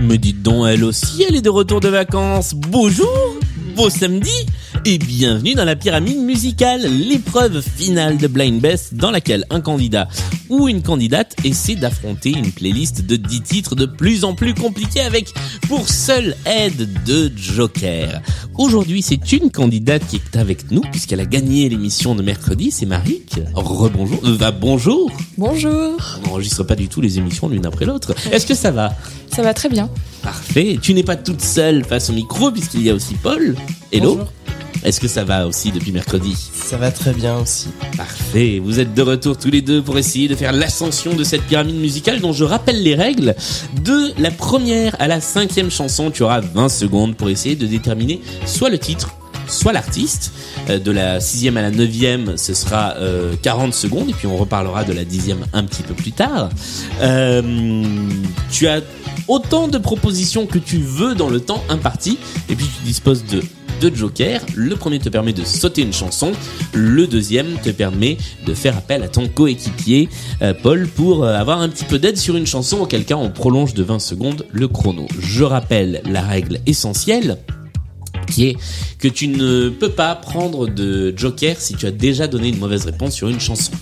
Me dites donc, elle aussi, elle est de retour de vacances. Bonjour, beau samedi, et bienvenue dans la pyramide musicale, l'épreuve finale de Blind Best dans laquelle un candidat ou une candidate essaie d'affronter une playlist de 10 titres de plus en plus compliqués avec pour seule aide de Joker. Aujourd'hui, c'est une candidate qui est avec nous puisqu'elle a gagné l'émission de mercredi, c'est Marik. Rebonjour, euh, bah, bonjour. Bonjour. On n'enregistre pas du tout les émissions l'une après l'autre. Est-ce que ça va? Ça va très bien. Parfait. Tu n'es pas toute seule face au micro puisqu'il y a aussi Paul. Hello? Bonjour. Est-ce que ça va aussi depuis mercredi Ça va très bien aussi. Parfait. Vous êtes de retour tous les deux pour essayer de faire l'ascension de cette pyramide musicale dont je rappelle les règles. De la première à la cinquième chanson, tu auras 20 secondes pour essayer de déterminer soit le titre, soit l'artiste. Euh, De la sixième à la neuvième, ce sera euh, 40 secondes et puis on reparlera de la dixième un petit peu plus tard. Euh, tu as autant de propositions que tu veux dans le temps imparti et puis tu disposes de deux jokers. Le premier te permet de sauter une chanson, le deuxième te permet de faire appel à ton coéquipier euh, Paul pour euh, avoir un petit peu d'aide sur une chanson auquel cas on prolonge de 20 secondes le chrono. Je rappelle la règle essentielle qui est que tu ne peux pas prendre de joker si tu as déjà donné une mauvaise réponse sur une chanson.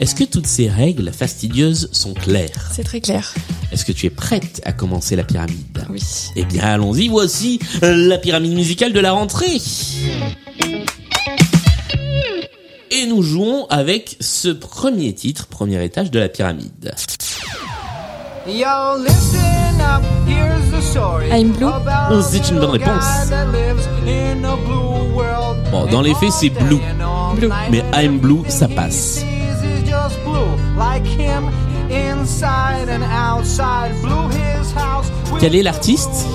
Est-ce que toutes ces règles fastidieuses sont claires? C'est très clair. Est-ce que tu es prête à commencer la pyramide? Oui. Eh bien, allons-y, voici euh, la pyramide musicale de la rentrée. Et nous jouons avec ce premier titre, premier étage de la pyramide. I'm Blue. c'est une bonne réponse. Bon, dans les faits, c'est Blue. Blue. Mais I'm Blue, ça passe. Quel est l'artiste?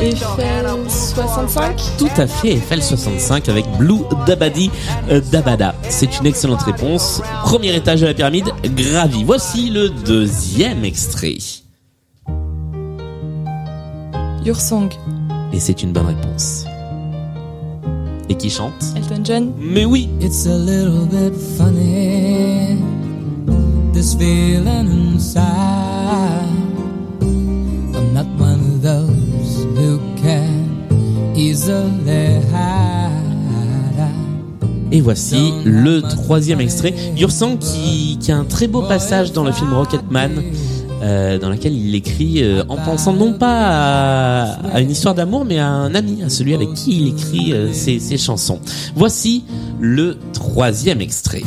Eiffel 65 Tout à fait, FL65 avec Blue Dabadi euh, Dabada. C'est une excellente réponse. Premier étage de la pyramide, gravi. Voici le deuxième extrait. Your Song. Et c'est une bonne réponse. Et qui chante? Elton John. Mais oui, It's a little bit funny, this feeling inside. I'm not one of those who can easily hide. Et voici le troisième extrait. Yursang qui, qui a un très beau passage dans le film Rocketman, euh, dans lequel il écrit euh, en pensant non pas à, à une histoire d'amour, mais à un ami, à celui avec qui il écrit euh, ses, ses chansons. Voici le troisième extrait.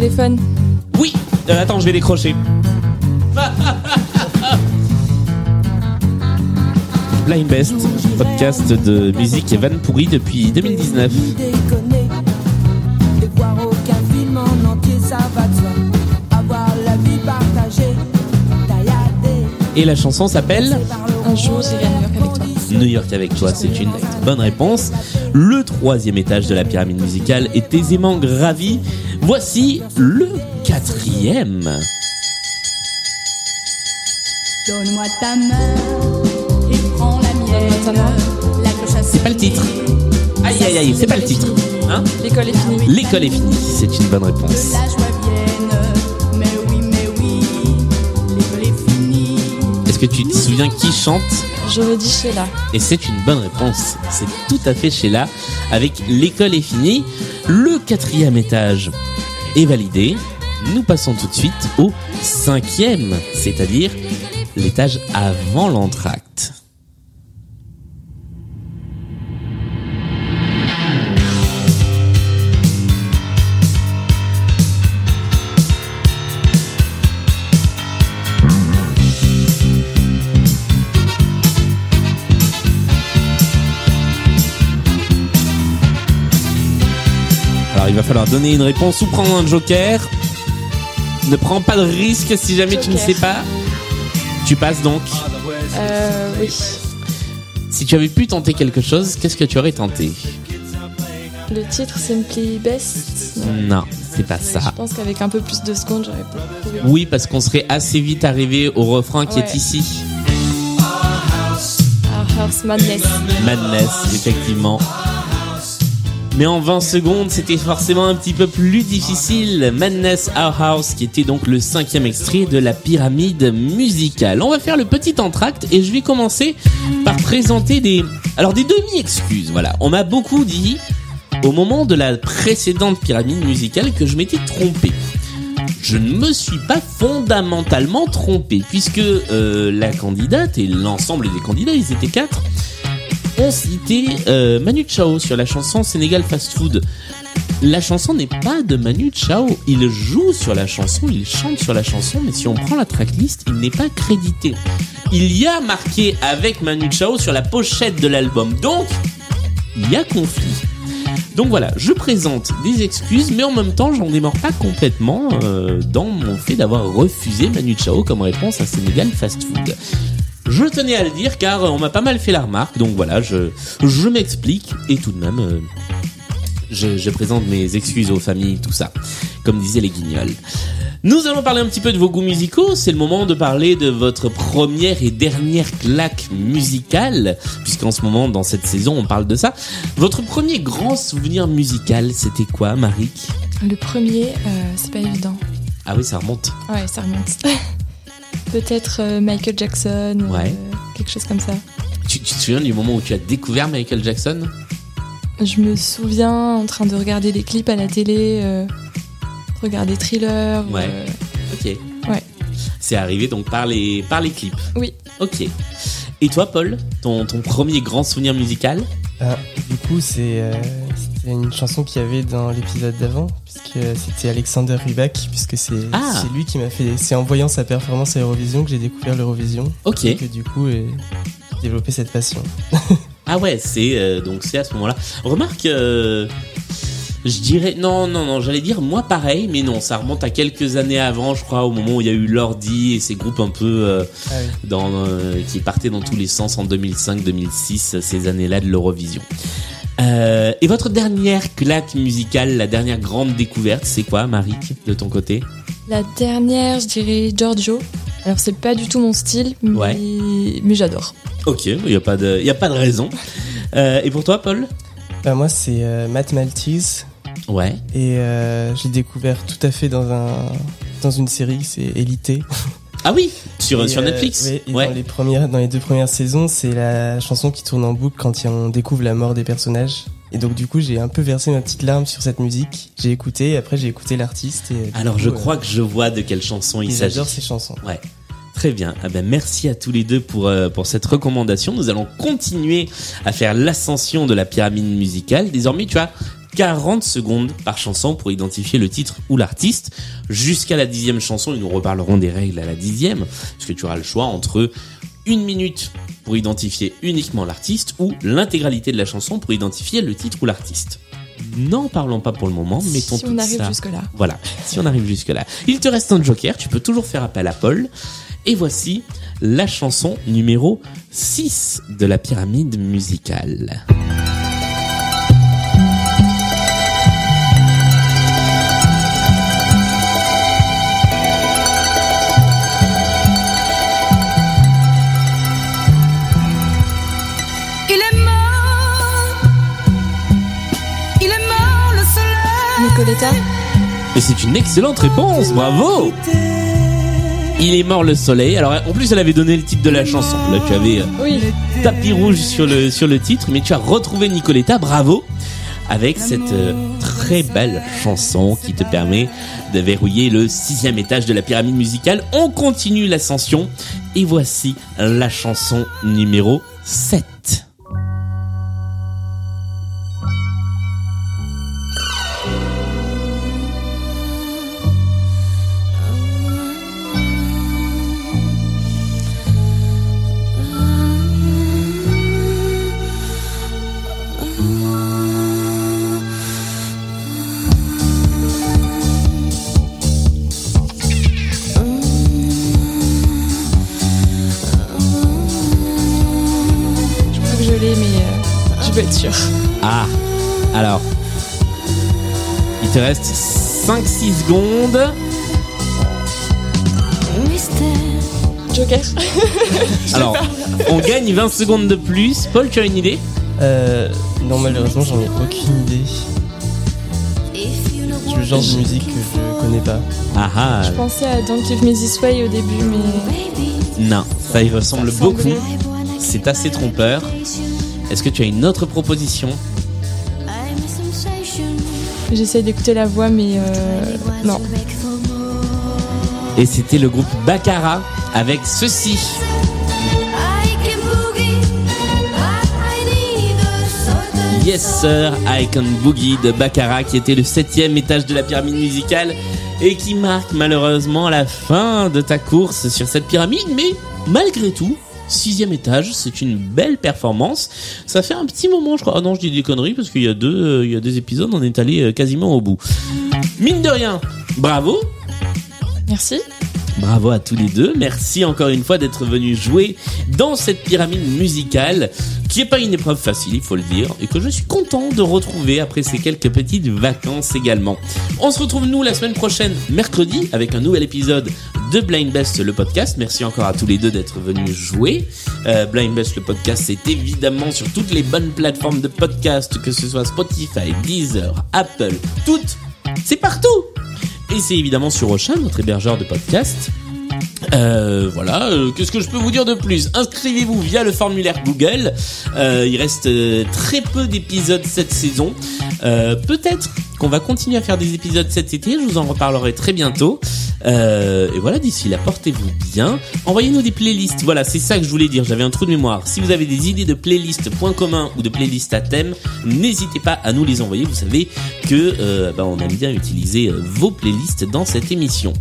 Téléphone. Oui, euh, attends, je vais décrocher. Blind Best, podcast de musique et van pourri depuis 2019. déconner. Et la chanson s'appelle Un jour, j'irai à New York avec toi. New York avec toi, c'est une bonne réponse. Le troisième étage de la pyramide musicale est aisément gravi. Voici le quatrième. Donne-moi ta main et prends la mienne. La C'est pas le titre. Aïe aïe aïe, c'est pas le titre. Hein? L'école est finie. L'école est finie, c'est une bonne réponse. Est-ce que tu te souviens qui chante? J'aurais dit Sheila. Et c'est une bonne réponse. C'est tout à fait Sheila. Avec l'école est finie, le quatrième étage est validé. Nous passons tout de suite au cinquième, c'est-à-dire l'étage avant l'entracte. Il va falloir donner une réponse ou prendre un joker. Ne prends pas de risque si jamais tu ne Joker. sais pas. Tu passes donc. Euh, oui. Si tu avais pu tenter quelque chose, qu'est-ce que tu aurais tenté? Le titre Simply Best? Non, c'est pas Je ça. pense qu'avec un peu plus de secondes, j'aurais pas trouvé. Oui, parce qu'on serait assez vite arrivé au refrain qui est Ouais. ici. Our House Madness. Madness, effectivement. Mais en 20 secondes, c'était forcément un petit peu plus difficile. Madness Our House, qui était donc le cinquième extrait de la pyramide musicale. On va faire le petit entracte et je vais commencer par présenter des, alors des demi-excuses. Voilà. On m'a beaucoup dit, au moment de la précédente pyramide musicale, que je m'étais trompé. Je ne me suis pas fondamentalement trompé, puisque euh, la candidate et l'ensemble des candidats, ils étaient quatre, cité euh, Manu Chao sur la chanson Sénégal Fast Food. La chanson n'est pas de Manu Chao. Il joue sur la chanson, il chante sur la chanson, mais si on prend la tracklist, il n'est pas crédité. Il y a marqué avec Manu Chao sur la pochette de l'album. Donc, il y a conflit. Donc voilà, je présente des excuses, mais en même temps, j'en démords pas complètement euh, dans mon fait d'avoir refusé Manu Chao comme réponse à Sénégal Fast Food. Je tenais à le dire car on m'a pas mal fait la remarque, donc voilà, je, je m'explique et tout de même, euh, je, je présente mes excuses aux familles, tout ça, comme disaient les guignols. Nous allons parler un petit peu de vos goûts musicaux. C'est le moment de parler de votre première et dernière claque musicale, puisqu'en ce moment, dans cette saison, on parle de ça. Votre premier grand souvenir musical, c'était quoi, Marik Le premier, euh, c'est pas évident. Ah oui, ça remonte. Ouais, ça remonte. Peut-être euh, Michael Jackson. euh, Ouais. quelque chose comme ça. Tu, tu te souviens du moment où tu as découvert Michael Jackson? Je me souviens en train de regarder des clips à la télé, euh, regarder Thriller. Ouais. euh, Ok. Ouais. C'est arrivé donc par les, par les clips. Oui. Ok. Et toi, Paul, ton, ton premier grand souvenir musical? Du coup, c'est euh, c'était une chanson qu'il y avait dans l'épisode d'avant, puisque c'était Alexander Rybak, puisque c'est Ah. lui qui m'a fait. C'est en voyant sa performance à Eurovision que j'ai découvert l'Eurovision. Ok. Et que du coup, euh, j'ai développé cette passion. Ah ouais, c'est euh, donc c'est à ce moment-là. Remarque, euh, je dirais non, non, non. J'allais dire moi pareil, mais non, ça remonte à quelques années avant, je crois, au moment où il y a eu Lordi et ces groupes un peu euh, Ah oui. dans euh, qui partaient dans tous les sens en 2005-2006, ces années-là de l'Eurovision. Euh, et votre dernière claque musicale, la dernière grande découverte, c'est quoi, Marik, de ton côté La dernière, je dirais Giorgio. Alors c'est pas du tout mon style, mais, Ouais. mais j'adore. Ok, il y a pas de, il y a pas de raison. Euh, et pour toi, Paul Bah, moi, c'est euh, Matt Maltese, Ouais. et euh, j'ai découvert tout à fait dans un dans une série, c'est Élité. Ah oui, sur Et, sur euh, Netflix. oui, et ouais. dans les premières, dans les deux premières saisons, c'est la chanson qui tourne en boucle quand on découvre la mort des personnages. Et donc du coup, j'ai un peu versé ma petite larme sur cette musique. J'ai écouté, après j'ai écouté l'artiste. Et Alors coup, je euh, crois que je vois de quelle chanson il s'agit. j'adore ces chansons. Ouais. Très bien. Ah ben merci à tous les deux pour euh, pour cette recommandation. Nous allons continuer à faire l'ascension de la pyramide musicale. Désormais, tu as 40 secondes par chanson pour identifier le titre ou l'artiste. Jusqu'à la dixième chanson, et nous reparlerons des règles à la dixième, parce que tu auras le choix entre une minute pour identifier uniquement l'artiste ou l'intégralité de la chanson pour identifier le titre ou l'artiste. N'en parlons pas pour le moment, mettons si tout on arrive ça. jusque-là. Voilà, si on arrive jusque-là. Il te reste un joker, tu peux toujours faire appel à Paul. Et voici la chanson numéro 6 de la pyramide musicale. Et c'est une excellente réponse, bravo Il est mort le soleil. Alors en plus elle avait donné le titre de la chanson. Là tu avais euh, Oui. tapis rouge sur le, sur le titre, mais tu as retrouvé Nicoletta, bravo avec cette euh, très belle chanson qui te permet de verrouiller le sixième étage de la pyramide musicale. On continue l'ascension et voici la chanson numéro 7. Ah, alors, Il te reste 5-6 secondes. Joker. Alors, on gagne 20 secondes de plus. Paul, tu as une idée? Euh, non, malheureusement, j'en ai aucune idée. C'est le genre de musique que je connais pas. Ah ah, Je pensais à Don't Give Me This Way au début, mais non, ça y ressemble Ça ressemble. beaucoup. C'est assez trompeur. Est-ce que tu as une autre proposition j'essaie d'écouter la voix, mais euh, non. Et c'était le groupe Baccara avec ceci. Yes Sir, I Can Boogie de Baccara qui était le septième étage de la pyramide musicale et qui marque malheureusement la fin de ta course sur cette pyramide, mais malgré tout, sixième étage, c'est une belle performance. Ça fait un petit moment, je crois. Ah non, je dis des conneries parce qu'il y a deux, euh, il y a deux épisodes, on est allé euh, quasiment au bout. Mine de rien, bravo, Merci. Bravo à tous les deux. Merci encore une fois d'être venus jouer dans cette pyramide musicale qui est pas une épreuve facile, il faut le dire, et que je suis content de retrouver après ces quelques petites vacances également. On se retrouve nous la semaine prochaine, mercredi, avec un nouvel épisode de Blind Best le podcast. Merci encore à tous les deux d'être venus jouer. Euh, Blind Best le podcast, c'est évidemment sur toutes les bonnes plateformes de podcast, que ce soit Spotify, Deezer, Apple, toutes. C'est partout. Et c'est évidemment sur Ocean, notre hébergeur de podcast. Euh, voilà, euh, qu'est-ce que je peux vous dire de plus? Inscrivez-vous via le formulaire Google. Euh, il reste très peu d'épisodes cette saison. Peut-être qu'on va continuer à faire des épisodes cet été. Je vous en reparlerai très bientôt. Euh, et voilà, d'ici là, portez-vous bien. Envoyez-nous des playlists. Voilà, c'est ça que je voulais dire. J'avais un trou de mémoire. Si vous avez des idées de playlists points communs ou de playlists à thème, n'hésitez pas à nous les envoyer. Vous savez que euh, bah, on aime bien utiliser euh, vos playlists dans cette émission.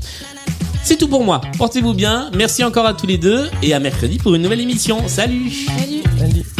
C'est tout pour moi. Portez-vous bien. Merci encore à tous les deux et à mercredi pour une nouvelle émission. Salut Salut.